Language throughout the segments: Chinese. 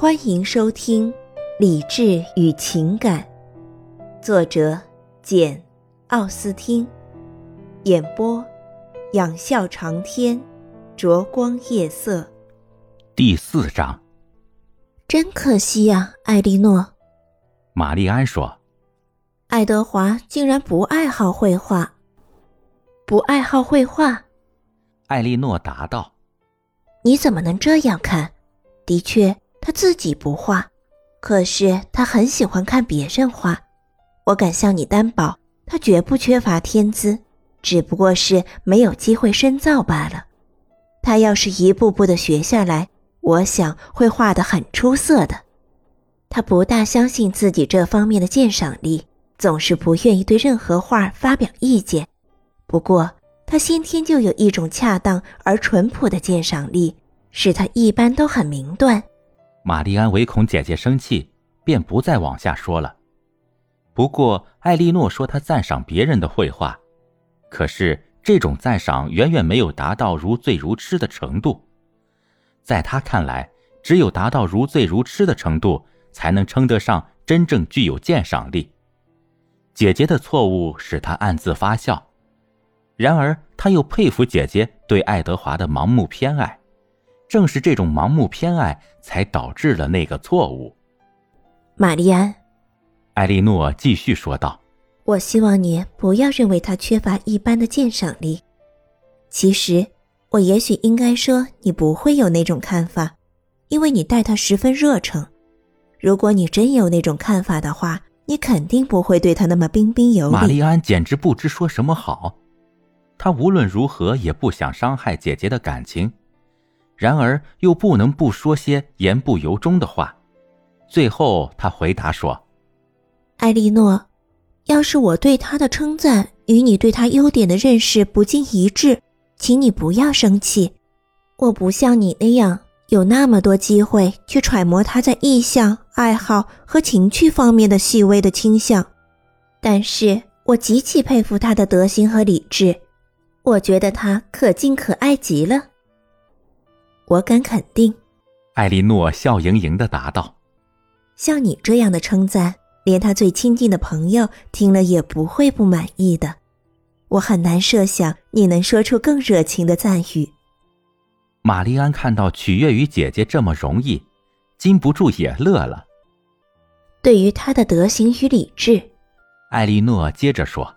欢迎收听《理智与情感》，作者简·奥斯汀，演播仰笑长天，灼光夜色。第四章，真可惜呀，艾莉诺。玛丽安说：“爱德华竟然不爱好绘画，不爱好绘画。”艾莉诺答道：“你怎么能这样看？的确。”他自己不画，可是他很喜欢看别人画。我敢向你担保，他绝不缺乏天资，只不过是没有机会深造罢了。他要是一步步的学下来，我想会画得很出色的。他不大相信自己这方面的鉴赏力，总是不愿意对任何画发表意见。不过，他先天就有一种恰当而淳朴的鉴赏力，使他一般都很明断。玛丽安唯恐姐姐生气，便不再往下说了。不过，艾莉诺说她赞赏别人的绘画，可是这种赞赏远远没有达到如醉如痴的程度。在她看来，只有达到如醉如痴的程度，才能称得上真正具有鉴赏力。姐姐的错误使她暗自发笑，然而她又佩服姐姐对爱德华的盲目偏爱。正是这种盲目偏爱，才导致了那个错误。玛丽安，艾莉诺继续说道：“我希望你不要认为他缺乏一般的鉴赏力。其实，我也许应该说，你不会有那种看法，因为你待他十分热诚。如果你真有那种看法的话，你肯定不会对他那么彬彬有礼。”玛丽安简直不知说什么好。她无论如何也不想伤害姐姐的感情。然而又不能不说些言不由衷的话，最后他回答说：“艾莉诺，要是我对他的称赞与你对他优点的认识不尽一致，请你不要生气。我不像你那样有那么多机会去揣摩他在意向、爱好和情趣方面的细微的倾向，但是我极其佩服他的德行和理智，我觉得他可敬可爱极了。”我敢肯定，艾莉诺笑盈盈的答道：“像你这样的称赞，连他最亲近的朋友听了也不会不满意的。我很难设想你能说出更热情的赞誉。”玛丽安看到取悦于姐姐这么容易，禁不住也乐了。对于他的德行与理智，艾莉诺接着说：“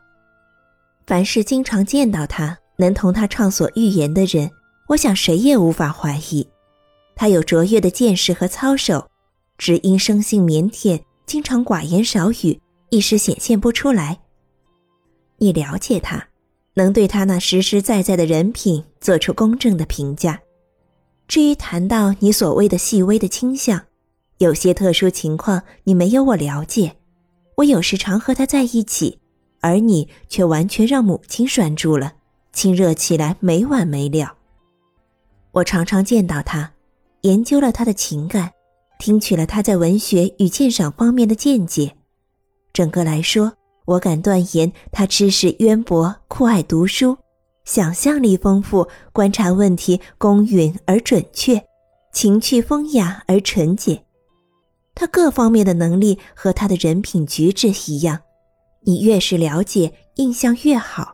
凡是经常见到他，能同他畅所欲言的人。”我想谁也无法怀疑，他有卓越的见识和操守，只因生性腼腆，经常寡言少语，一时显现不出来。你了解他，能对他那实实在在的人品做出公正的评价。至于谈到你所谓的细微的倾向，有些特殊情况你没有我了解。我有时常和他在一起，而你却完全让母亲拴住了，亲热起来没完没了。我常常见到他，研究了他的情感，听取了他在文学与鉴赏方面的见解。整个来说，我敢断言他知识渊博，酷爱读书，想象力丰富，观察问题公允而准确，情趣风雅而纯洁。他各方面的能力和他的人品举止一样，你越是了解，印象越好。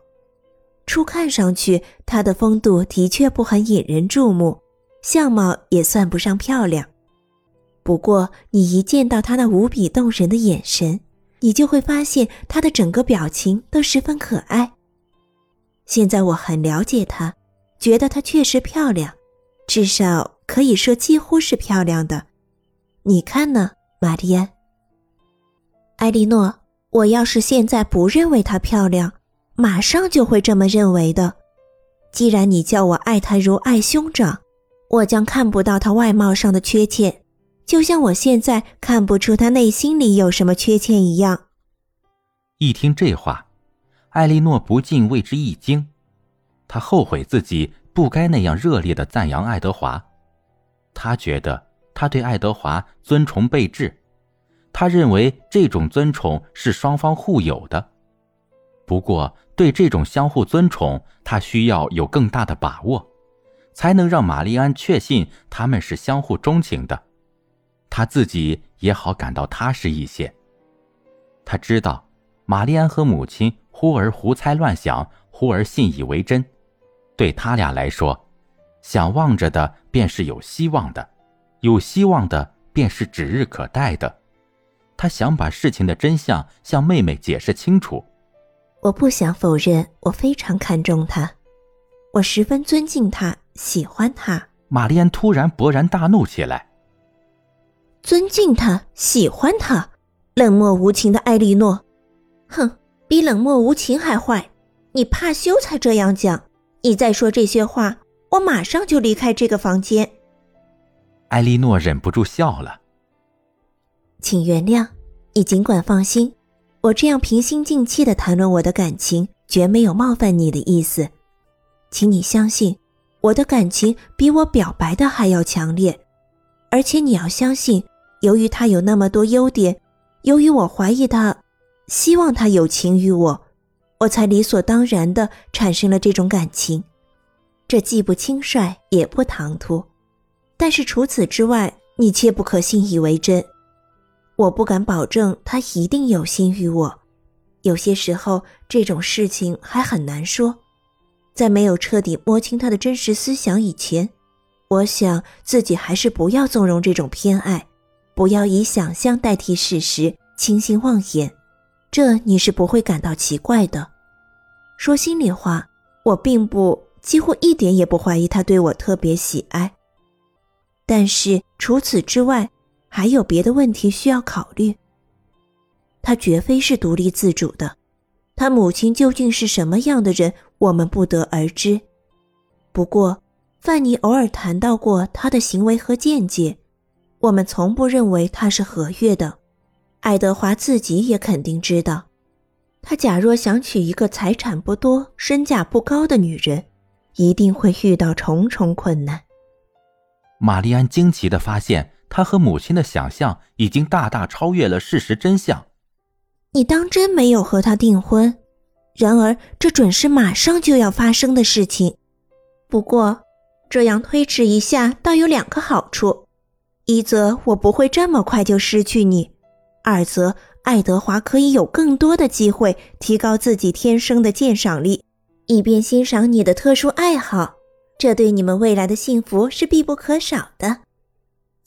初看上去，她的风度的确不很引人注目，相貌也算不上漂亮。不过，你一见到她那无比动人的眼神，你就会发现她的整个表情都十分可爱。现在我很了解她，觉得她确实漂亮，至少可以说几乎是漂亮的。你看呢，玛丽安？艾莉诺，我要是现在不认为她漂亮。马上就会这么认为的。既然你叫我爱他如爱兄长，我将看不到他外貌上的缺陷，就像我现在看不出他内心里有什么缺陷一样。一听这话，艾莉诺不禁为之一惊，她后悔自己不该那样热烈的赞扬爱德华。她觉得他对爱德华尊崇备至，他认为这种尊崇是双方互有的。不过，对这种相互尊崇，他需要有更大的把握，才能让玛丽安确信他们是相互钟情的。他自己也好感到踏实一些。他知道，玛丽安和母亲忽而胡猜乱想，忽而信以为真，对他俩来说，想望着的便是有希望的，有希望的便是指日可待的。他想把事情的真相向妹妹解释清楚。我不想否认，我非常看重他，我十分尊敬他，喜欢他。玛丽安突然勃然大怒起来。尊敬他，喜欢他，冷漠无情的艾莉诺，哼，比冷漠无情还坏。你怕羞才这样讲。你再说这些话，我马上就离开这个房间。艾莉诺忍不住笑了。请原谅，你尽管放心，我这样平心静气的谈论我的感情，绝没有冒犯你的意思。请你相信，我的感情比我表白的还要强烈，而且你要相信，由于他有那么多优点，由于我怀疑他，希望他有情于我，我才理所当然的产生了这种感情。这既不轻率，也不唐突，但是除此之外，你切不可信以为真。我不敢保证他一定有心于我，有些时候这种事情还很难说。在没有彻底摸清他的真实思想以前，我想自己还是不要纵容这种偏爱，不要以想象代替事实，轻信妄言，这你是不会感到奇怪的。说心里话，我并不几乎一点也不怀疑他对我特别喜爱，但是除此之外。还有别的问题需要考虑。他绝非是独立自主的，他母亲究竟是什么样的人，我们不得而知。不过，范尼偶尔谈到过他的行为和见解，我们从不认为他是和悦的。爱德华自己也肯定知道，他假若想娶一个财产不多、身价不高的女人，一定会遇到重重困难。玛丽安惊奇的发现。他和母亲的想象已经大大超越了事实真相。你当真没有和他订婚？然而，这准是马上就要发生的事情。不过，这样推迟一下倒有两个好处：一则我不会这么快就失去你；二则爱德华可以有更多的机会提高自己天生的鉴赏力，以便欣赏你的特殊爱好。这对你们未来的幸福是必不可少的。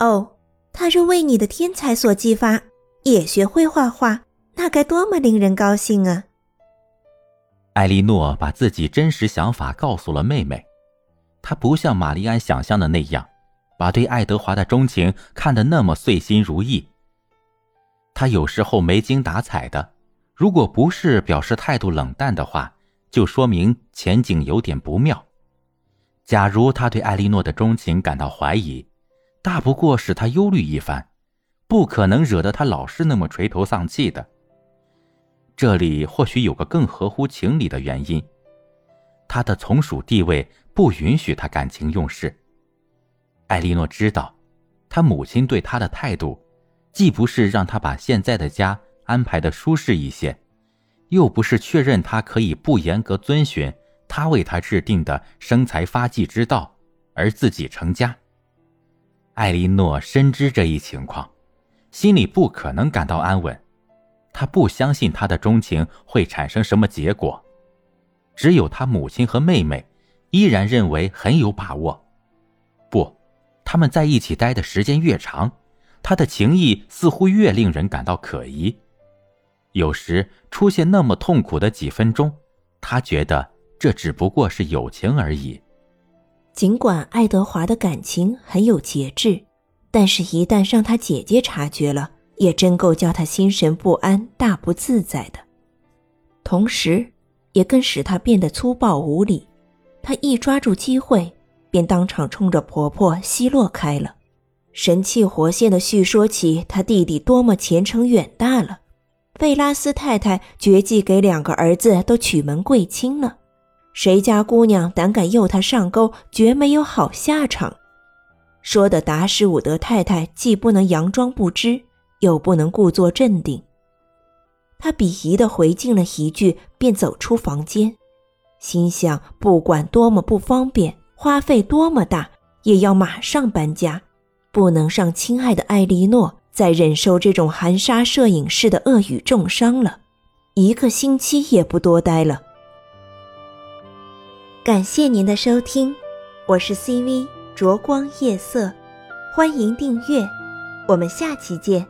哦，他若为你的天才所激发，也学会画画，那该多么令人高兴啊！艾莉诺把自己真实想法告诉了妹妹，她不像玛丽安想象的那样，把对爱德华的钟情看得那么遂心如意。她有时候没精打采的，如果不是表示态度冷淡的话，就说明前景有点不妙。假如他对艾莉诺的钟情感到怀疑，大不过使他忧虑一番，不可能惹得他老是那么垂头丧气的。这里或许有个更合乎情理的原因，他的从属地位不允许他感情用事。艾莉诺知道，他母亲对他的态度，既不是让他把现在的家安排的舒适一些，又不是确认他可以不严格遵循他为他制定的生财发迹之道，而自己成家。艾莉诺深知这一情况，心里不可能感到安稳。她不相信他的钟情会产生什么结果，只有他母亲和妹妹依然认为很有把握。不，他们在一起待的时间越长，他的情谊似乎越令人感到可疑。有时出现那么痛苦的几分钟，他觉得这只不过是友情而已。尽管爱德华的感情很有节制，但是，一旦让他姐姐察觉了，也真够叫他心神不安、大不自在的。同时，也更使他变得粗暴无礼。他一抓住机会，便当场冲着婆婆奚落开了，神气活现的叙说起他弟弟多么前程远大了。费拉斯太太绝技给两个儿子都娶门贵亲了。谁家姑娘胆敢诱他上钩，绝没有好下场。说的达什伍德太太既不能佯装不知，又不能故作镇定。她鄙夷的回敬了一句，便走出房间，心想：不管多么不方便，花费多么大，也要马上搬家。不能让亲爱的艾莉诺再忍受这种含沙射影式的恶语重伤了，一个星期也不多待了。感谢您的收听，我是 CV 灼光夜色，欢迎订阅，我们下期见。